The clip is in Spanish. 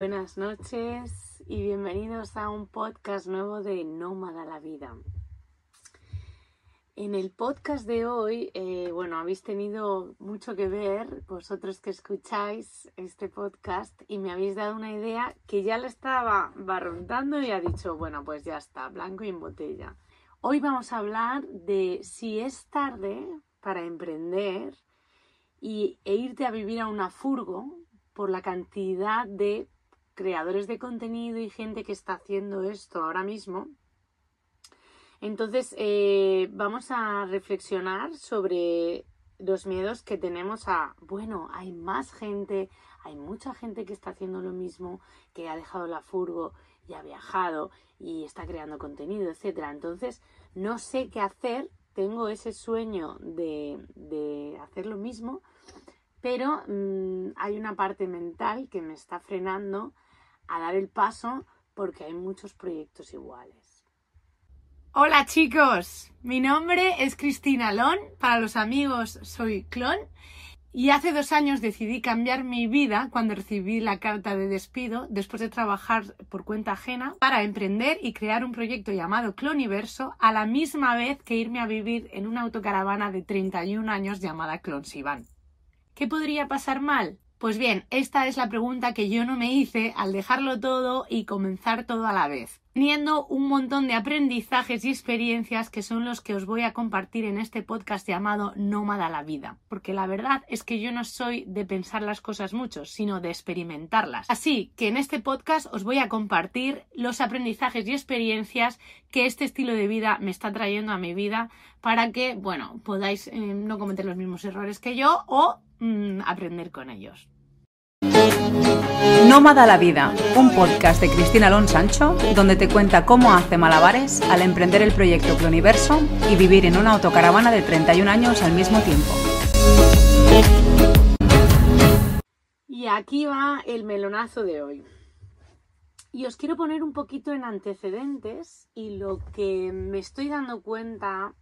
Buenas noches y bienvenidos a un podcast nuevo de Nómada la Vida. En el podcast de hoy, eh, bueno, habéis tenido mucho que ver, vosotros que escucháis este podcast, y me habéis dado una idea que ya la estaba barruntando y ha dicho, bueno, pues ya está, blanco y en botella. Hoy vamos a hablar de si es tarde para emprender y, e irte a vivir a una furgo por la cantidad de creadores de contenido y gente que está haciendo esto ahora mismo. Entonces, eh, vamos a reflexionar sobre los miedos que tenemos a, bueno, hay más gente, hay mucha gente que está haciendo lo mismo, que ha dejado la furgo y ha viajado y está creando contenido, etcétera. Entonces, no sé qué hacer, tengo ese sueño de, de hacer lo mismo, pero mmm, hay una parte mental que me está frenando a dar el paso porque hay muchos proyectos iguales. Hola chicos, mi nombre es Cristina Lon, para los amigos soy Clon y hace dos años decidí cambiar mi vida cuando recibí la carta de despido después de trabajar por cuenta ajena para emprender y crear un proyecto llamado Cloniverso a la misma vez que irme a vivir en una autocaravana de 31 años llamada Clonsivan. ¿Qué podría pasar mal? Pues bien, esta es la pregunta que yo no me hice al dejarlo todo y comenzar todo a la vez, teniendo un montón de aprendizajes y experiencias que son los que os voy a compartir en este podcast llamado Nómada la vida, porque la verdad es que yo no soy de pensar las cosas mucho, sino de experimentarlas. Así que en este podcast os voy a compartir los aprendizajes y experiencias que este estilo de vida me está trayendo a mi vida para que, bueno, podáis eh, no cometer los mismos errores que yo o mmm, aprender con ellos. Nómada la Vida, un podcast de Cristina Alonso Sancho, donde te cuenta cómo hace malabares al emprender el proyecto Cloniverso y vivir en una autocaravana de 31 años al mismo tiempo. Y aquí va el melonazo de hoy. Y os quiero poner un poquito en antecedentes y lo que me estoy dando cuenta